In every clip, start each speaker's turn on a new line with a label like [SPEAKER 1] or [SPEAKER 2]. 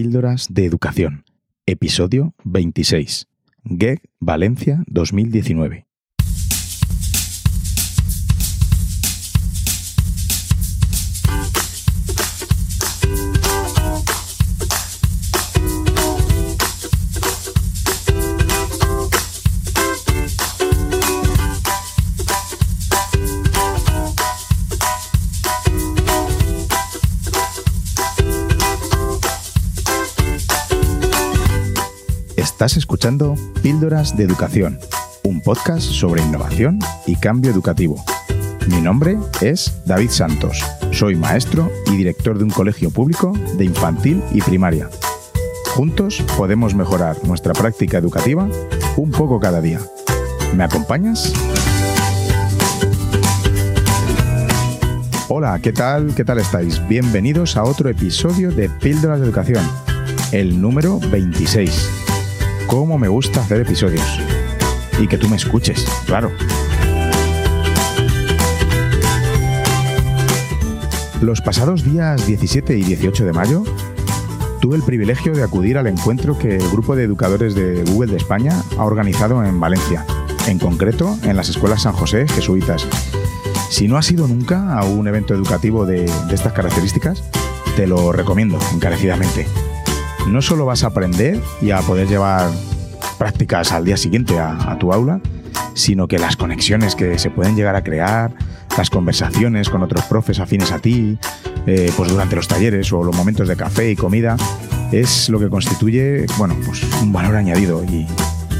[SPEAKER 1] Píldoras de Educación, episodio 26. GEG Valencia 2019. Estás escuchando Píldoras de Educación, un podcast sobre innovación y cambio educativo. Mi nombre es David Santos, soy maestro y director de un colegio público de infantil y primaria. Juntos podemos mejorar nuestra práctica educativa un poco cada día. ¿Me acompañas? Hola, ¿qué tal? ¿Qué tal estáis? Bienvenidos a otro episodio de Píldoras de Educación, el número 26 cómo me gusta hacer episodios. Y que tú me escuches, claro. Los pasados días 17 y 18 de mayo, tuve el privilegio de acudir al encuentro que el grupo de educadores de Google de España ha organizado en Valencia, en concreto en las escuelas San José jesuitas. Si no has ido nunca a un evento educativo de, de estas características, te lo recomiendo encarecidamente no solo vas a aprender y a poder llevar prácticas al día siguiente a, tu aula, sino que las conexiones que se pueden llegar a crear, las conversaciones con otros profes afines a ti, eh, pues durante los talleres o los momentos de café y comida, es lo que constituye, bueno, pues un valor añadido y,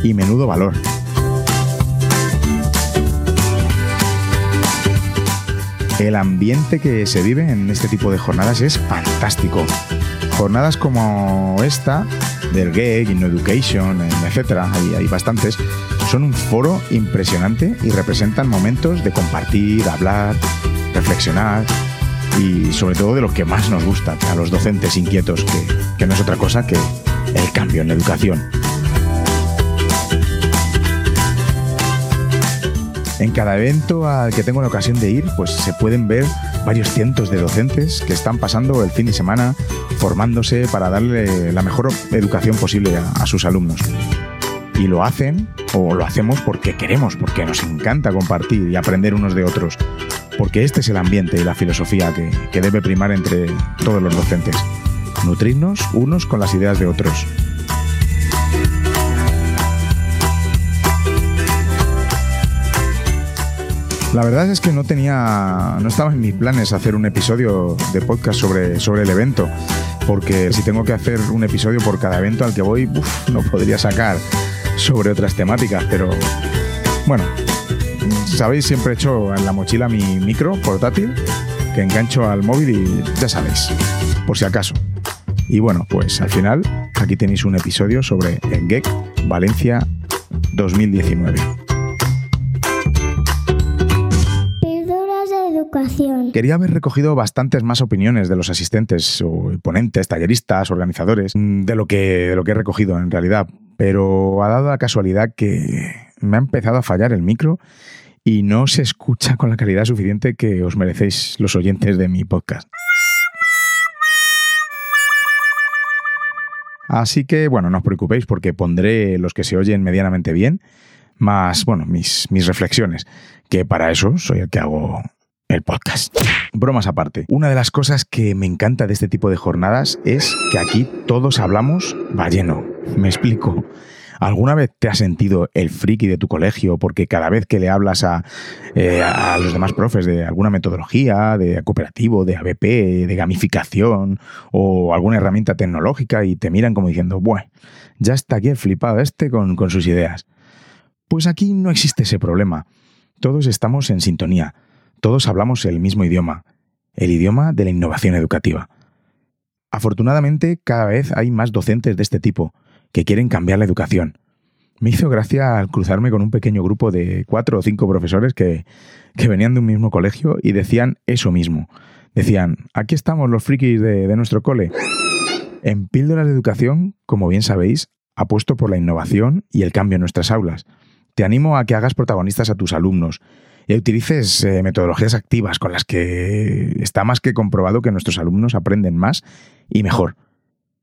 [SPEAKER 1] y menudo valor. El ambiente que se vive en este tipo de jornadas es fantástico jornadas como esta, del GEG, Inno Education, etcétera, hay, hay bastantes, son un foro impresionante y representan momentos de compartir, hablar, reflexionar y sobre todo de lo que más nos gusta a los docentes inquietos, que, que no es otra cosa que el cambio en la educación. En cada evento al que tengo la ocasión de ir, pues se pueden ver varios cientos de docentes que están pasando el fin de semana formándose para darle la mejor educación posible a, sus alumnos. Y lo hacen, o lo hacemos porque queremos, porque nos encanta compartir y aprender unos de otros, porque este es el ambiente y la filosofía que, que debe primar entre todos los docentes. Nutrirnos unos con las ideas de otros La verdad es que no tenía, no estaba en mis planes hacer un episodio de podcast sobre, sobre el evento, porque si tengo que hacer un episodio por cada evento al que voy, no podría sacar sobre otras temáticas, pero bueno, sabéis, siempre he hecho en la mochila mi micro portátil que engancho al móvil y ya sabéis, por si acaso. Y bueno, pues al final aquí tenéis un episodio sobre GEC Valencia 2019. Quería haber recogido bastantes más opiniones de los asistentes, o ponentes, talleristas, organizadores, mm, de lo que, de lo que he recogido en realidad, pero ha dado la casualidad que me ha empezado a fallar el micro y no se escucha con la calidad suficiente que os merecéis los oyentes de mi podcast. Así que, bueno, no os preocupéis porque pondré los que se oyen medianamente bien, más, bueno, mis, mis reflexiones, que para eso soy el que hago el podcast. Bromas aparte, una de las cosas que me encanta de este tipo de jornadas es que aquí todos hablamos balleno. Me explico. ¿Alguna vez te has sentido el friki de tu colegio porque cada vez que le hablas a, eh, los demás profes de alguna metodología, de cooperativo, de ABP, de gamificación o alguna herramienta tecnológica y te miran como diciendo, bueno, ya está aquí el flipado este con sus ideas? Pues aquí no existe ese problema. Todos estamos en sintonía todos hablamos el mismo idioma, el idioma de la innovación educativa. Afortunadamente, cada vez hay más docentes de este tipo que quieren cambiar la educación. Me hizo gracia al cruzarme con un pequeño grupo de cuatro o cinco profesores que, venían de un mismo colegio y decían eso mismo. Decían, aquí estamos los frikis de, de nuestro cole. En Píldoras de Educación, como bien sabéis, apuesto por la innovación y el cambio en nuestras aulas. Te animo a que hagas protagonistas a tus alumnos y utilices eh, metodologías activas con las que está más que comprobado que nuestros alumnos aprenden más y mejor.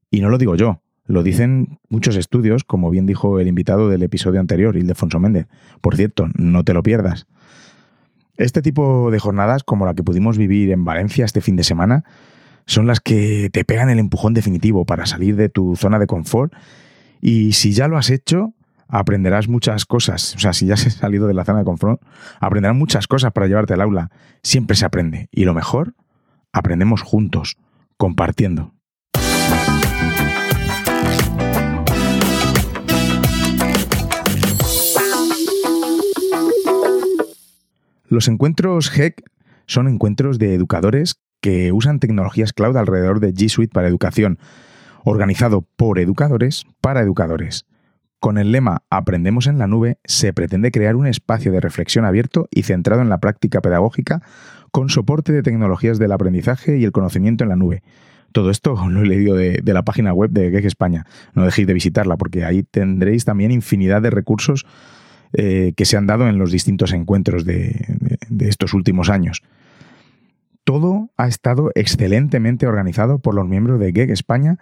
[SPEAKER 1] Y no lo digo yo, lo dicen muchos estudios, como bien dijo el invitado del episodio anterior, Ildefonso Méndez. Por cierto, no te lo pierdas. Este tipo de jornadas, como la que pudimos vivir en Valencia este fin de semana, son las que te pegan el empujón definitivo para salir de tu zona de confort y si ya lo has hecho, aprenderás muchas cosas. O sea, si ya has salido de la zona de confort, aprenderás muchas cosas para llevarte al aula. Siempre se aprende. Y lo mejor, aprendemos juntos, compartiendo. Los encuentros HEC son encuentros de educadores que usan tecnologías cloud alrededor de G Suite para educación, organizado por educadores para educadores. Con el lema Aprendemos en la nube se pretende crear un espacio de reflexión abierto y centrado en la práctica pedagógica con soporte de tecnologías del aprendizaje y el conocimiento en la nube. Todo esto lo he leído de, la página web de GEG España. No dejéis de visitarla porque ahí tendréis también infinidad de recursos eh, que se han dado en los distintos encuentros de, estos últimos años. Todo ha estado excelentemente organizado por los miembros de GEG España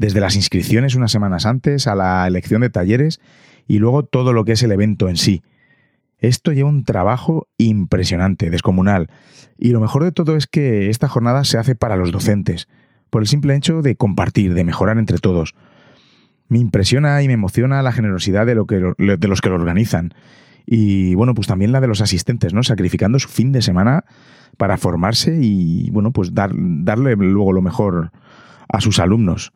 [SPEAKER 1] desde las inscripciones unas semanas antes a la elección de talleres y luego todo lo que es el evento en sí. Esto lleva un trabajo impresionante, descomunal. Y lo mejor de todo es que esta jornada se hace para los docentes, por el simple hecho de compartir, de mejorar entre todos. Me impresiona y me emociona la generosidad de, lo que, de los que lo organizan. Y bueno, pues también la de los asistentes, ¿no? Sacrificando su fin de semana para formarse y bueno, pues dar, darle luego lo mejor a sus alumnos.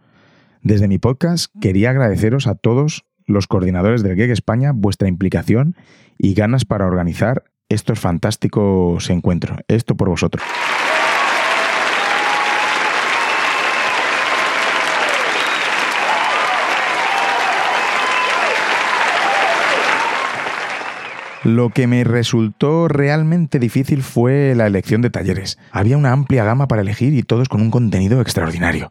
[SPEAKER 1] Desde mi podcast quería agradeceros a todos los coordinadores del GEG España vuestra implicación y ganas para organizar estos fantásticos encuentros. Esto por vosotros. Lo que me resultó realmente difícil fue la elección de talleres. Había una amplia gama para elegir y todos con un contenido extraordinario.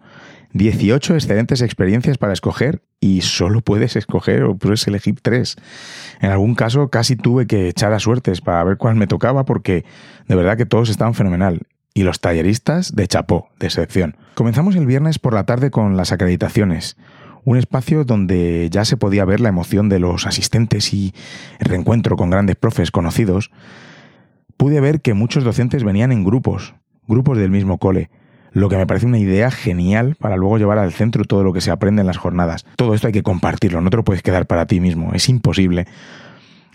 [SPEAKER 1] 18 excelentes experiencias para escoger y solo puedes escoger o puedes elegir tres. En algún caso casi tuve que echar a suertes para ver cuál me tocaba porque de verdad que todos estaban fenomenal. Y los talleristas de chapó, de sección. Comenzamos el viernes por la tarde con las acreditaciones. Un espacio donde ya se podía ver la emoción de los asistentes y el reencuentro con grandes profes conocidos. Pude ver que muchos docentes venían en grupos, grupos del mismo cole, lo que me parece una idea genial para luego llevar al centro todo lo que se aprende en las jornadas. Todo esto hay que compartirlo, no te lo puedes quedar para ti mismo, es imposible.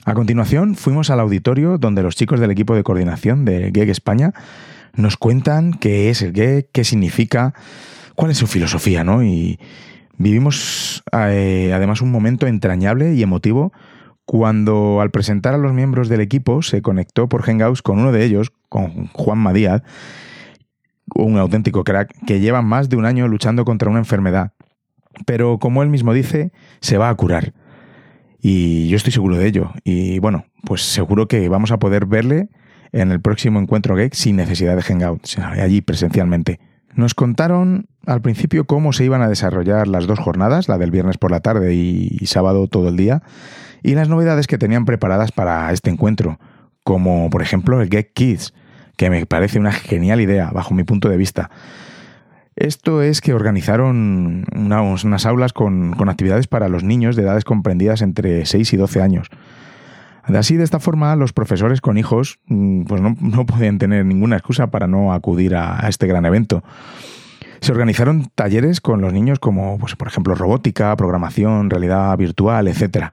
[SPEAKER 1] A continuación fuimos al auditorio donde los chicos del equipo de coordinación de GEG España nos cuentan qué es el GEG, qué significa, cuál es su filosofía, ¿no? Y vivimos eh, además un momento entrañable y emotivo cuando al presentar a los miembros del equipo se conectó por Hangouts con uno de ellos, con Juan Madíaz, un auténtico crack que lleva más de un año luchando contra una enfermedad. Pero como él mismo dice, se va a curar. Y yo estoy seguro de ello. Y bueno, pues seguro que vamos a poder verle en el próximo encuentro Geek sin necesidad de Hangout, allí presencialmente. Nos contaron al principio cómo se iban a desarrollar las dos jornadas, la del viernes por la tarde y sábado todo el día, y las novedades que tenían preparadas para este encuentro, como por ejemplo el Geek Kids, que me parece una genial idea bajo mi punto de vista. Esto es que organizaron unas aulas con, actividades para los niños de edades comprendidas entre 6 y 12 años. Así, de esta forma, los profesores con hijos mm, pues no, no podían tener ninguna excusa para no acudir a, este gran evento. Se organizaron talleres con los niños como, pues, por ejemplo, robótica, programación, realidad virtual, etc.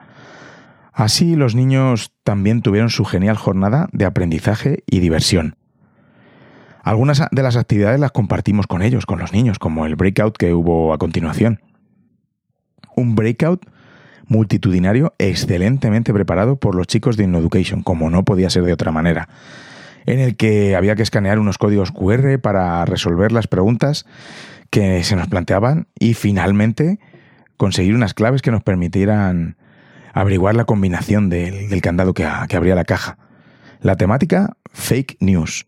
[SPEAKER 1] Así, los niños también tuvieron su genial jornada de aprendizaje y diversión. Algunas de las actividades las compartimos con ellos, con los niños, como el breakout que hubo a continuación. Un breakout multitudinario excelentemente preparado por los chicos de InnoEducation, como no podía ser de otra manera, en el que había que escanear unos códigos QR para resolver las preguntas que se nos planteaban y finalmente conseguir unas claves que nos permitieran averiguar la combinación del, candado que, que abría la caja. La temática, fake news.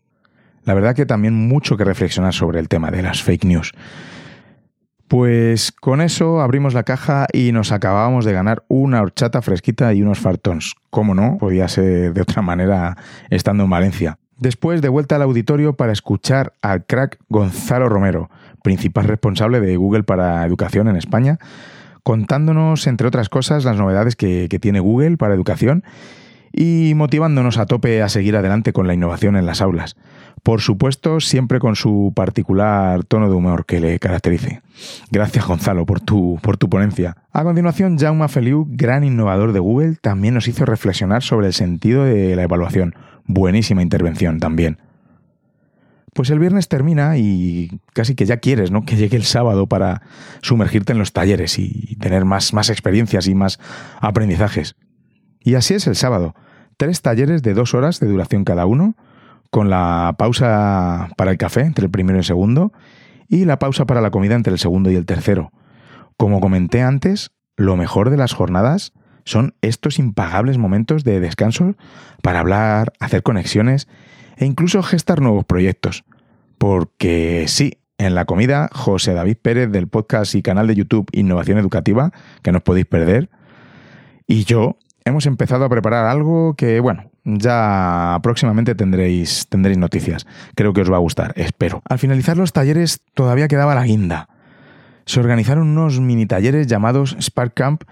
[SPEAKER 1] La verdad que también mucho que reflexionar sobre el tema de las fake news. Pues con eso abrimos la caja y nos acabábamos de ganar una horchata fresquita y unos fartons. ¿Cómo no? Podía ser de otra manera estando en Valencia. Después de vuelta al auditorio para escuchar al crack Gonzalo Romero, principal responsable de Google para Educación en España, contándonos, entre otras cosas, las novedades que, que tiene Google para educación y motivándonos a tope a seguir adelante con la innovación en las aulas. Por supuesto, siempre con su particular tono de humor que le caracterice. Gracias, Gonzalo, por tu, por tu ponencia. A continuación, Jaume Feliu, gran innovador de Google, también nos hizo reflexionar sobre el sentido de la evaluación. Buenísima intervención también. Pues el viernes termina y casi que ya quieres, ¿no? Que llegue el sábado para sumergirte en los talleres y tener más, más experiencias y más aprendizajes. Y así es el sábado. Tres talleres de dos horas de duración cada uno, con la pausa para el café entre el primero y el segundo, y la pausa para la comida entre el segundo y el tercero. Como comenté antes, lo mejor de las jornadas son estos impagables momentos de descanso para hablar, hacer conexiones e incluso gestar nuevos proyectos. Porque sí, en la comida, José David Pérez del podcast y canal de YouTube Innovación Educativa, que no os podéis perder, y yo hemos empezado a preparar algo que, bueno, ya próximamente tendréis, tendréis noticias. Creo que os va a gustar, espero. Al finalizar los talleres todavía quedaba la guinda. Se organizaron unos mini talleres llamados Spark Camp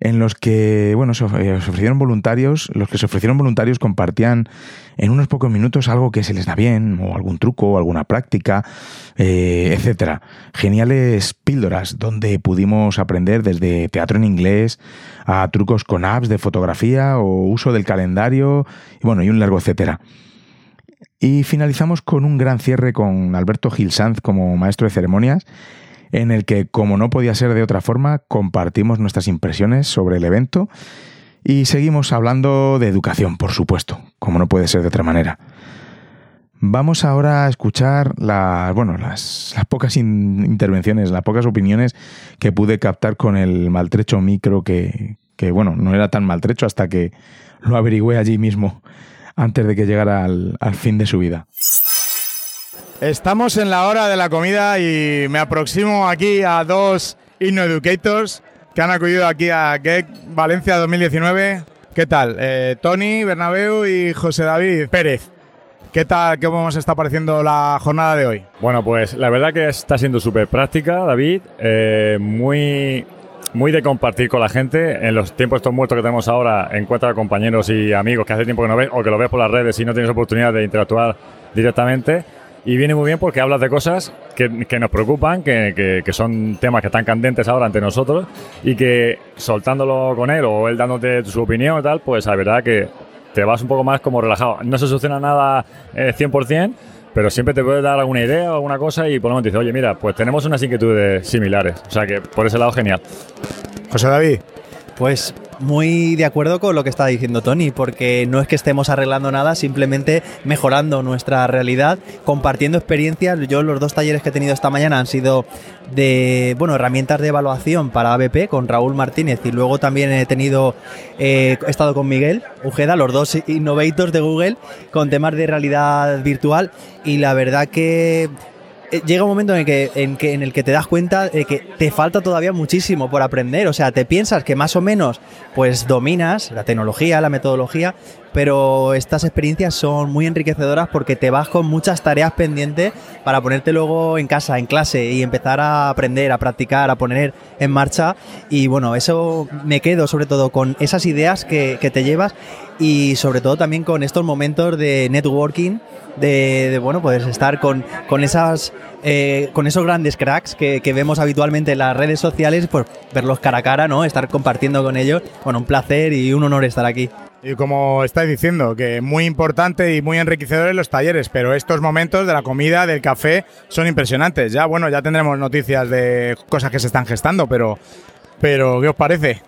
[SPEAKER 1] en los que, bueno, se ofrecieron voluntarios, los que se ofrecieron voluntarios compartían en unos pocos minutos algo que se les da bien, o algún truco, o alguna práctica, eh, etcétera. Geniales píldoras donde pudimos aprender desde teatro en inglés a trucos con apps de fotografía o uso del calendario, y bueno, y un largo etcétera. Y finalizamos con un gran cierre con Alberto Gil Sanz como maestro de ceremonias en el que, como no podía ser de otra forma, compartimos nuestras impresiones sobre el evento y seguimos hablando de educación, por supuesto, como no puede ser de otra manera. Vamos ahora a escuchar las, bueno, las, pocas intervenciones, las pocas opiniones que pude captar con el maltrecho micro que, que, bueno, no era tan maltrecho hasta que lo averigüé allí mismo antes de que llegara al, al fin de su vida. Estamos en la hora de la comida y me aproximo aquí a dos InnoEducators que han acudido aquí a GEC Valencia 2019. ¿Qué tal? Eh, Tony Bernabeu y José David Pérez. ¿Qué tal? ¿Cómo os está pareciendo la jornada de hoy?
[SPEAKER 2] Bueno, pues la verdad que está siendo súper práctica, David. Eh, muy, muy de compartir con la gente. En los tiempos estos muertos que tenemos ahora, encuentra compañeros y amigos que hace tiempo que no ves o que lo ves por las redes y no tienes oportunidad de interactuar directamente. Y viene muy bien porque hablas de cosas que, que nos preocupan, que, que, son temas que están candentes ahora ante nosotros y que soltándolo con él o él dándote su opinión y tal, pues la verdad que te vas un poco más como relajado. No se soluciona nada eh, 100%, pero siempre te puede dar alguna idea o alguna cosa y por lo menos dices, oye, mira, pues tenemos unas inquietudes similares. O sea que por ese lado, genial.
[SPEAKER 1] José David.
[SPEAKER 3] Pues muy de acuerdo con lo que está diciendo Tony, porque no es que estemos arreglando nada, simplemente mejorando nuestra realidad, compartiendo experiencias. Yo los dos talleres que he tenido esta mañana han sido de, bueno, herramientas de evaluación para ABP con Raúl Martínez y luego también he tenido, eh, he estado con Miguel Ujeda, los dos innovators de Google, con temas de realidad virtual y la verdad que llega un momento en el, que, en, el que te das cuenta de que te falta todavía muchísimo por aprender. O sea, te piensas que más o menos pues dominas la tecnología, la metodología, pero estas experiencias son muy enriquecedoras porque te vas con muchas tareas pendientes para ponerte luego en casa, en clase y empezar a aprender, a practicar, a poner en marcha. Y bueno, eso me quedo sobre todo con esas ideas que te llevas y sobre todo también con estos momentos de networking de, bueno, pues estar con, con esas eh, con esos grandes cracks que, vemos habitualmente en las redes sociales, pues verlos cara a cara, ¿no? Estar compartiendo con ellos. Bueno, un placer y un honor estar aquí.
[SPEAKER 1] Y como estáis diciendo, que muy importante y muy enriquecedores los talleres, pero estos momentos de la comida, del café, son impresionantes. Ya, bueno, ya tendremos noticias de cosas que se están gestando, pero, pero ¿qué os parece?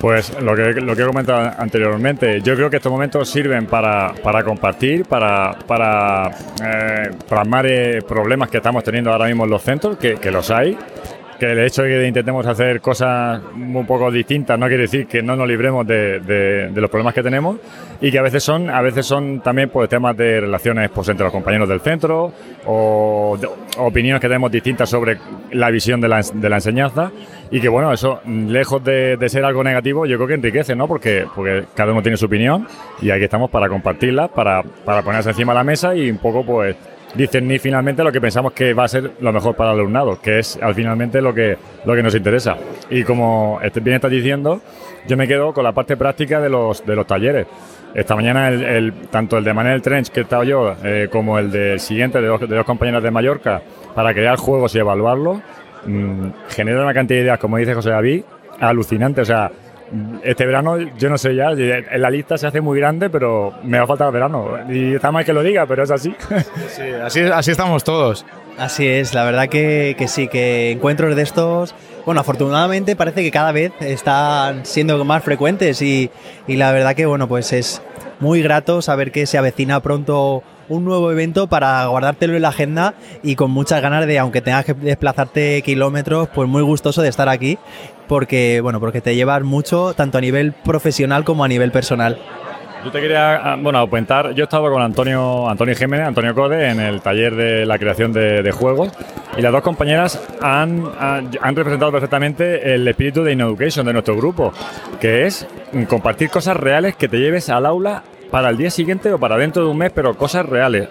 [SPEAKER 2] Pues lo que, lo que he comentado anteriormente, yo creo que estos momentos sirven para, para compartir, para, para eh, plasmar eh, problemas que estamos teniendo ahora mismo en los centros, que, que los hay, que el hecho de que intentemos hacer cosas un poco distintas no quiere decir que no nos libremos de, los problemas que tenemos y que a veces son a veces son también pues temas de relaciones pues entre los compañeros del centro o opiniones que tenemos distintas sobre la visión de la, la enseñanza y que bueno eso lejos de, ser algo negativo yo creo que enriquece no porque porque cada uno tiene su opinión y aquí estamos para compartirla para, para ponerse encima de la mesa y un poco pues discernir finalmente lo que pensamos que va a ser lo mejor para el alumnado, que es al finalmente lo que, lo que nos interesa. Y como este- bien estás diciendo, yo me quedo con la parte práctica de los, de los talleres. Esta mañana, el, el- tanto el de Manel Trench, que he estado yo, eh, como el siguiente, de dos, de dos compañeras de Mallorca, para crear juegos y evaluarlos, mm, genera una cantidad de ideas, como dice José David, alucinante. O sea, este verano, yo no sé ya, en la lista se hace muy grande, pero me va a faltar el verano. Y está mal que lo diga, pero es así.
[SPEAKER 4] Sí, así, así estamos todos.
[SPEAKER 3] Así es, la verdad que, que sí, que encuentros de estos, bueno, afortunadamente parece que cada vez están siendo más frecuentes y, y la verdad que, bueno, pues es muy grato saber que se avecina pronto un nuevo evento para guardártelo en la agenda y con muchas ganas de, aunque tengas que desplazarte kilómetros, pues muy gustoso de estar aquí porque, bueno, porque te llevas mucho tanto a nivel profesional como a nivel personal.
[SPEAKER 2] Yo te quería, ah, bueno, comentar, yo he estado con Antonio, Antonio Jiménez, Antonio Code, en el taller de la creación de, juegos y las dos compañeras han, han, han representado perfectamente el espíritu de InEducation de nuestro grupo, que es compartir cosas reales que te lleves al aula para el día siguiente o para dentro de un mes, pero cosas reales.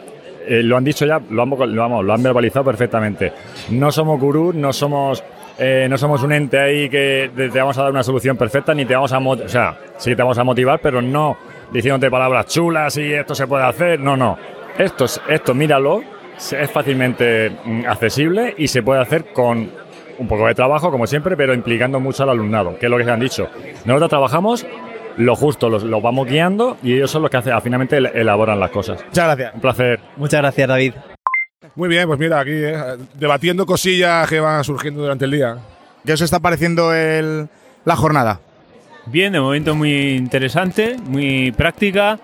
[SPEAKER 2] Eh, lo han dicho ya, lo han, lo, vamos, lo han verbalizado perfectamente. No somos gurús, no somos eh, no somos un ente ahí que te vamos a dar una solución perfecta ni te vamos a motivar, o sea, sí te vamos a motivar, pero no diciéndote palabras chulas y esto se puede hacer, no, no. Esto, es- esto míralo, es fácilmente mm, accesible y se puede hacer con un poco de trabajo, como siempre, pero implicando mucho al alumnado, que es lo que se han dicho. Nosotros trabajamos lo justo, los, los vamos guiando y ellos son los que hace- finalmente el- elaboran las cosas.
[SPEAKER 4] Muchas gracias.
[SPEAKER 2] Un placer.
[SPEAKER 3] Muchas gracias, David.
[SPEAKER 5] Muy bien, pues mira, aquí eh, debatiendo cosillas que van surgiendo durante el día.
[SPEAKER 4] ¿Qué os está pareciendo el- la jornada?
[SPEAKER 6] Bien, de momento muy interesante, muy práctica.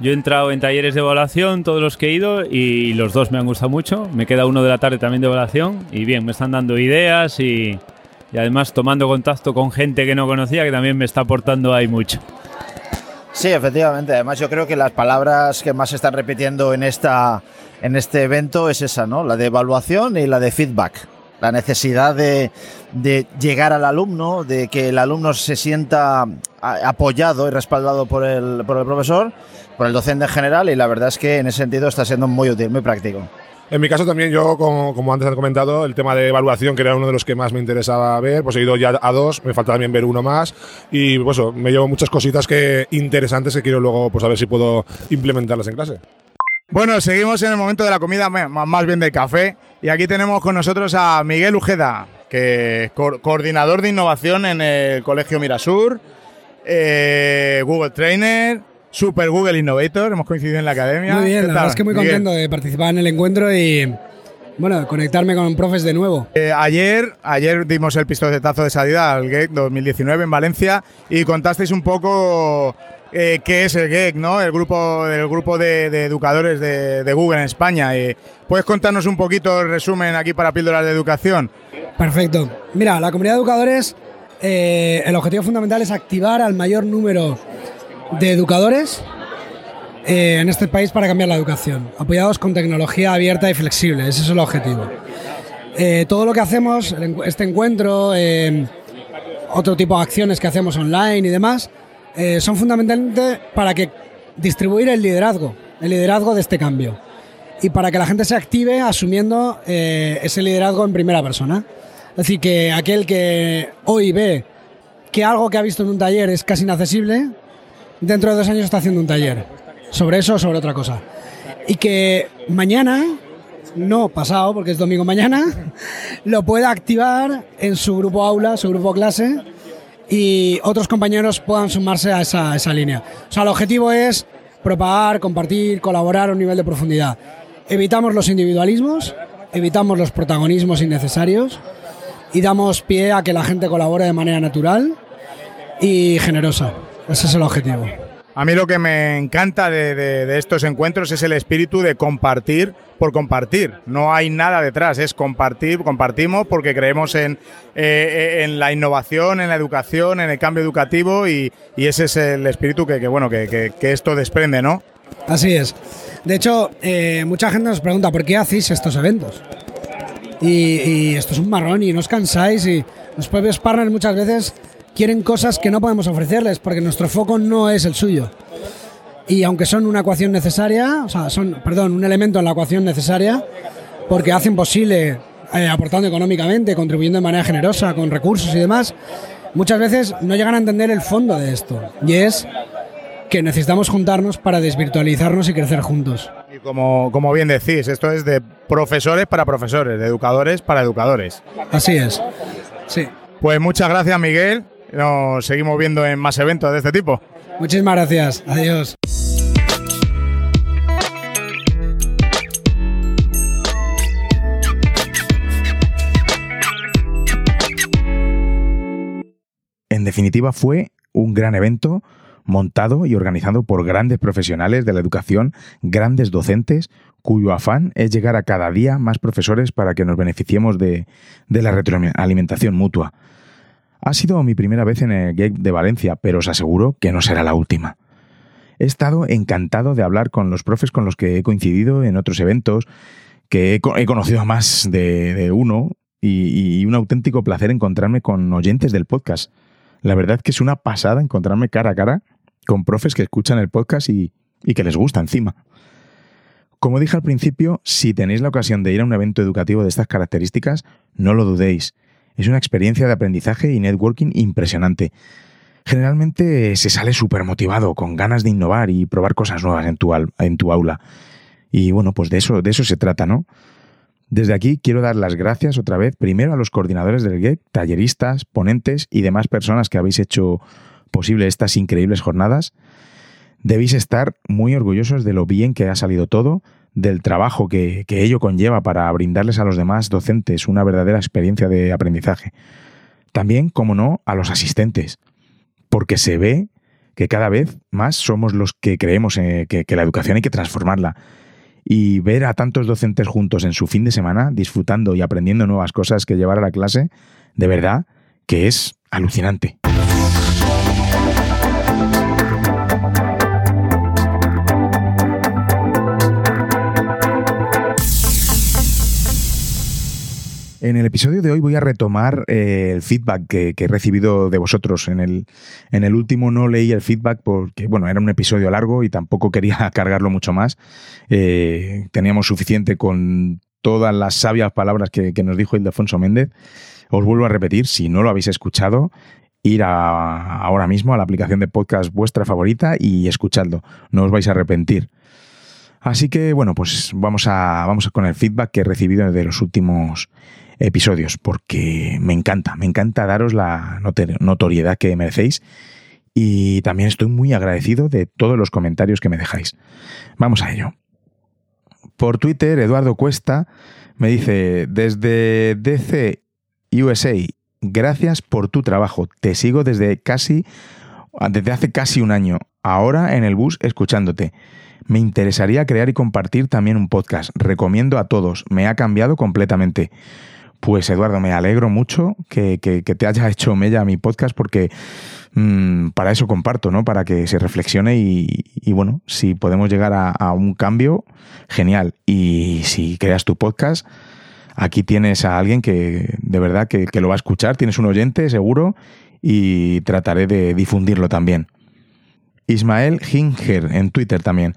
[SPEAKER 6] Yo he entrado en talleres de evaluación, todos los que he ido, y los dos me han gustado mucho. Me queda uno de la tarde también de evaluación, y bien, me están dando ideas y, y además tomando contacto con gente que no conocía, que también me está aportando ahí mucho.
[SPEAKER 7] Sí, efectivamente. Además, yo creo que las palabras que más se están repitiendo en, esta, en este evento es esa, ¿no? La de evaluación y la de feedback. La necesidad de, de llegar al alumno, de que el alumno se sienta apoyado y respaldado por el, por el profesor, por el docente en general, y la verdad es que en ese sentido está siendo muy útil, muy práctico.
[SPEAKER 5] En mi caso también, yo, como, antes han comentado, el tema de evaluación, que era uno de los que más me interesaba ver, pues he ido ya a dos, me falta también ver uno más, y pues me llevo muchas cositas que interesantes que quiero luego, pues a ver si puedo implementarlas en clase.
[SPEAKER 4] Bueno, seguimos en el momento de la comida, más bien del café. Y aquí tenemos con nosotros a Miguel Ujeda, que es co- coordinador de innovación en el Colegio Mirasur, eh, Google Trainer, Super Google Innovator. Hemos coincidido en la academia.
[SPEAKER 8] Muy bien,
[SPEAKER 4] ¿Qué
[SPEAKER 8] la verdad es que muy
[SPEAKER 4] Miguel?
[SPEAKER 8] contento de participar en el encuentro y, bueno, conectarme con profes de nuevo.
[SPEAKER 4] Eh, ayer, ayer dimos el pistoletazo de salida al GEC 2019 en Valencia y contasteis un poco eh, qué es el GEC, ¿no? El grupo, el grupo de, de educadores de, de Google en España. Eh, ¿Puedes contarnos un poquito el resumen aquí para Píldoras de Educación?
[SPEAKER 8] Perfecto. Mira, la comunidad de educadores, eh, el objetivo fundamental es activar al mayor número de educadores eh, en este país para cambiar la educación, apoyados con tecnología abierta y flexible. Ese es el objetivo. Eh, todo lo que hacemos, este encuentro, eh, otro tipo de acciones que hacemos online y demás, eh, son fundamentalmente para que distribuir el liderazgo, el liderazgo de este cambio. y para que la gente se active asumiendo ese liderazgo en primera persona. Es decir, que aquel que hoy ve que algo que ha visto en un taller es casi inaccesible, dentro de dos años está haciendo un taller sobre eso o sobre otra cosa. Y que mañana, no pasado, porque es domingo mañana, lo pueda activar en su grupo aula, su grupo clase, y otros compañeros puedan sumarse a esa, esa línea. O sea, el objetivo es propagar, compartir, colaborar a un nivel de profundidad. Evitamos los individualismos, evitamos los protagonismos innecesarios y damos pie a que la gente colabore de manera natural y generosa. Ese es el objetivo.
[SPEAKER 4] A mí lo que me encanta de, de- de estos encuentros es el espíritu de compartir por compartir. No hay nada detrás, es compartir, compartimos porque creemos en, eh, en la innovación, en la educación, en el cambio educativo y, y ese es el espíritu que, que, bueno, que, que- que esto desprende, ¿no?
[SPEAKER 8] Así es. De hecho, eh, mucha gente nos pregunta por qué hacéis estos eventos. Y, y esto es un marrón y no os cansáis y los propios partners muchas veces quieren cosas que no podemos ofrecerles porque nuestro foco no es el suyo. y aunque son una ecuación necesaria, o sea, son, perdón, un elemento en la ecuación necesaria, porque hacen posible, eh, aportando económicamente, contribuyendo de manera generosa, con recursos y demás, muchas veces no llegan a entender el fondo de esto. Y es que necesitamos juntarnos para desvirtualizarnos y crecer juntos.
[SPEAKER 1] Y como, como bien decís, esto es de profesores para profesores, de educadores para educadores.
[SPEAKER 8] Así es. Sí.
[SPEAKER 1] Pues muchas gracias, Miguel. Nos seguimos viendo en más eventos de este tipo.
[SPEAKER 8] Muchísimas gracias. Adiós.
[SPEAKER 1] En definitiva, fue un gran evento montado y organizado por grandes profesionales de la educación, grandes docentes, cuyo afán es llegar a cada día más profesores para que nos beneficiemos de, de la retroalimentación mutua. Ha sido mi primera vez en el GATE de Valencia, pero os aseguro que no será la última. He estado encantado de hablar con los profes con los que he coincidido en otros eventos, que he, co- he conocido a más de, uno y, y un auténtico placer encontrarme con oyentes del podcast. La verdad que es una pasada encontrarme cara a cara con profes que escuchan el podcast y, y que les gusta encima. Como dije al principio, si tenéis la ocasión de ir a un evento educativo de estas características, no lo dudéis. Es una experiencia de aprendizaje y networking impresionante. Generalmente se sale súper motivado, con ganas de innovar y probar cosas nuevas en tu, en tu aula. Y bueno, pues de eso, de eso se trata, ¿no? Desde aquí quiero dar las gracias otra vez, primero a los coordinadores del GEC, talleristas, ponentes y demás personas que habéis hecho posible estas increíbles jornadas. Debéis estar muy orgullosos de lo bien que ha salido todo, del trabajo que, que ello conlleva para brindarles a los demás docentes una verdadera experiencia de aprendizaje. También, como no, a los asistentes, porque se ve que cada vez más somos los que creemos eh, que, que la educación hay que transformarla. Y ver a tantos docentes juntos en su fin de semana, disfrutando y aprendiendo nuevas cosas que llevar a la clase, de verdad que es alucinante. En el episodio de hoy voy a retomar eh, el feedback que, he recibido de vosotros. En el, en el último no leí el feedback porque, bueno, era un episodio largo y tampoco quería cargarlo mucho más. Eh, teníamos suficiente con todas las sabias palabras que, nos dijo Ildefonso Méndez. Os vuelvo a repetir, si no lo habéis escuchado, ir ahora mismo a la aplicación de podcast vuestra favorita y escuchadlo. No os vais a arrepentir. Así que bueno, pues vamos a vamos con el feedback que he recibido de los últimos episodios, porque me encanta, me encanta daros la notoriedad que merecéis y también estoy muy agradecido de todos los comentarios que me dejáis. Vamos a ello. Por Twitter, Eduardo Cuesta me dice, desde DC USA, gracias por tu trabajo. Te sigo desde casi, desde hace casi un año. Ahora en el bus escuchándote. Me interesaría crear y compartir también un podcast. Recomiendo a todos. Me ha cambiado completamente. Pues Eduardo, me alegro mucho que, que- que te haya hecho mella mi podcast porque mm, para eso comparto, ¿no? Para que se reflexione y, bueno, si podemos llegar a, a un cambio, genial. Y si creas tu podcast, aquí tienes a alguien que de verdad que, que lo va a escuchar, tienes un oyente seguro y trataré de difundirlo también. Ismael Hinger en Twitter también.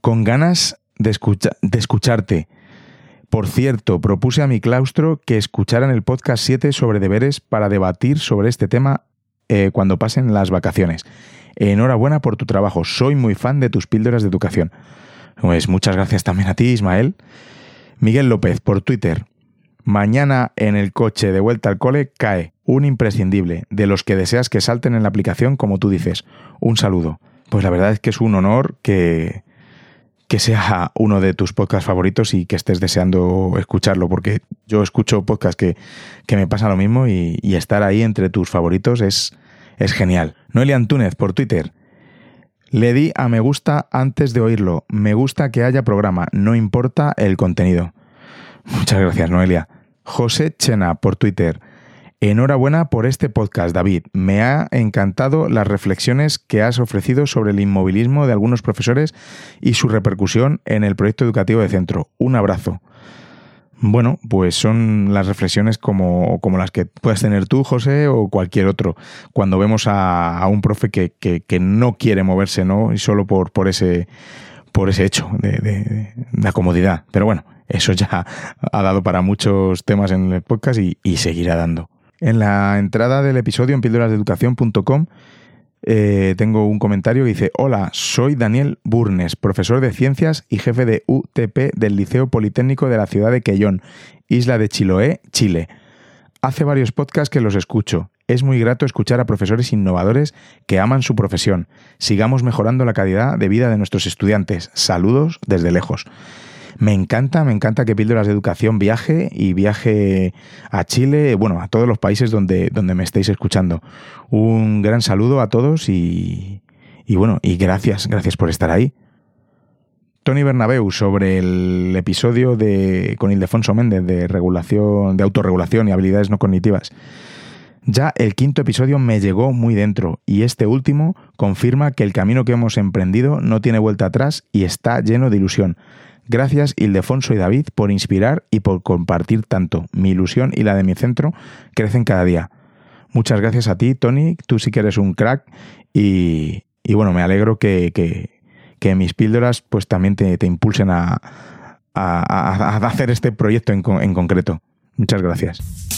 [SPEAKER 1] Con ganas de, de escucharte. Por cierto, propuse a mi claustro que escucharan el podcast 7 sobre deberes para debatir sobre este tema eh, cuando pasen las vacaciones. Enhorabuena por tu trabajo. Soy muy fan de tus píldoras de educación. Pues muchas gracias también a ti, Ismael. Miguel López por Twitter. Mañana en el coche de vuelta al cole cae un imprescindible de los que deseas que salten en la aplicación como tú dices. Un saludo. Pues la verdad es que es un honor que, que sea uno de tus podcasts favoritos y que estés deseando escucharlo, porque yo escucho podcasts que, que me pasa lo mismo y, estar ahí entre tus favoritos es, es genial. Noelia Antúnez por Twitter. Le di a me gusta antes de oírlo. Me gusta que haya programa, no importa el contenido. Muchas gracias, Noelia. José Chena por Twitter. Enhorabuena por este podcast, David. Me ha encantado las reflexiones que has ofrecido sobre el inmovilismo de algunos profesores y su repercusión en el proyecto educativo de centro. Un abrazo. Bueno, pues son las reflexiones como, como las que puedes tener tú, José, o cualquier otro, cuando vemos a, un profe que, que, no quiere moverse, ¿no? Y solo por, por ese por ese hecho de, de, comodidad. Pero bueno, eso ya ha dado para muchos temas en el podcast y, y seguirá dando. En la entrada del episodio en píldorasdeeducación.com eh, tengo un comentario que dice, hola, soy Daniel Burnes, profesor de ciencias y jefe de UTP del Liceo Politécnico de la ciudad de Quellón, isla de Chiloé, Chile. Hace varios podcasts que los escucho. Es muy grato escuchar a profesores innovadores que aman su profesión. Sigamos mejorando la calidad de vida de nuestros estudiantes. Saludos desde lejos. Me encanta, me encanta que Píldoras de Educación viaje y viaje a Chile, bueno, a todos los países donde, donde me estéis escuchando. Un gran saludo a todos y, y bueno, y gracias, gracias por estar ahí. Tony Bernabeu sobre el episodio de, con Ildefonso Méndez de regulación, de autorregulación y habilidades no cognitivas. Ya el quinto episodio me llegó muy dentro y este último confirma que el camino que hemos emprendido no tiene vuelta atrás y está lleno de ilusión. Gracias Ildefonso y David por inspirar y por compartir tanto. Mi ilusión y la de mi centro crecen cada día. Muchas gracias a ti, Tony. Tú sí que eres un crack y, y bueno, me alegro que, que, que, mis píldoras pues también te, te impulsen a, a, a, hacer este proyecto en, en concreto. Muchas gracias.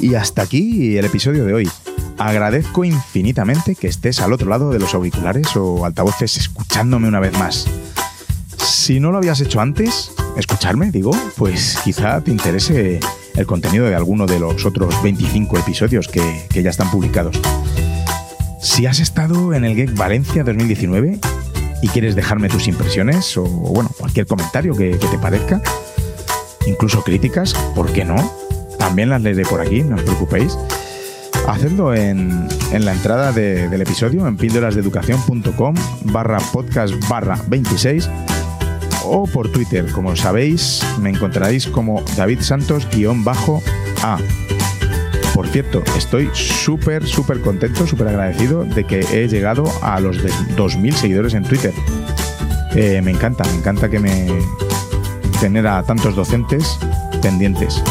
[SPEAKER 1] Y hasta aquí el episodio de hoy. Agradezco infinitamente que estés al otro lado de los auriculares o altavoces escuchándome una vez más. Si no lo habías hecho antes, escucharme, digo, pues quizá te interese el contenido de alguno de los otros 25 episodios que, ya están publicados. Si has estado en el GEC Valencia 2019 y quieres dejarme tus impresiones o, bueno, cualquier comentario que, que te parezca, incluso críticas, ¿por qué no? También las leeré por aquí, no os preocupéis. Hacedlo en, en la entrada de, del episodio en píldorasdeeducación.com barra podcast barra 26 o por Twitter. Como sabéis, me encontraréis como David Santos-A. Por cierto, estoy súper, súper contento, súper agradecido de que he llegado a los 2.000 seguidores en Twitter. Eh, me encanta, me encanta que me tener a tantos docentes pendientes.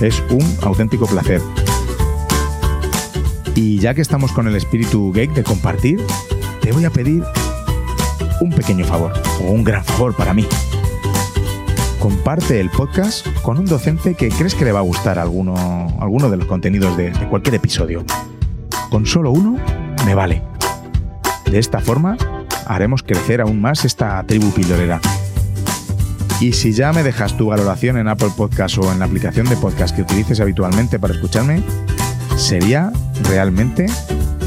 [SPEAKER 1] Es un auténtico placer. Y ya que estamos con el espíritu geek de compartir, te voy a pedir un pequeño favor, o un gran favor para mí. Comparte el podcast con un docente que crees que le va a gustar alguno, alguno de los contenidos de, cualquier episodio. Con solo uno me vale. De esta forma haremos crecer aún más esta tribu pildorera. Y si ya me dejas tu valoración en Apple Podcast o en la aplicación de podcast que utilices habitualmente para escucharme, sería realmente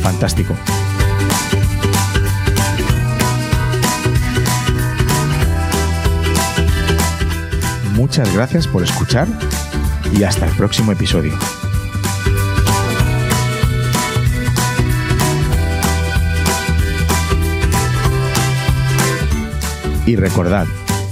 [SPEAKER 1] fantástico. Muchas gracias por escuchar y hasta el próximo episodio. Y recordad,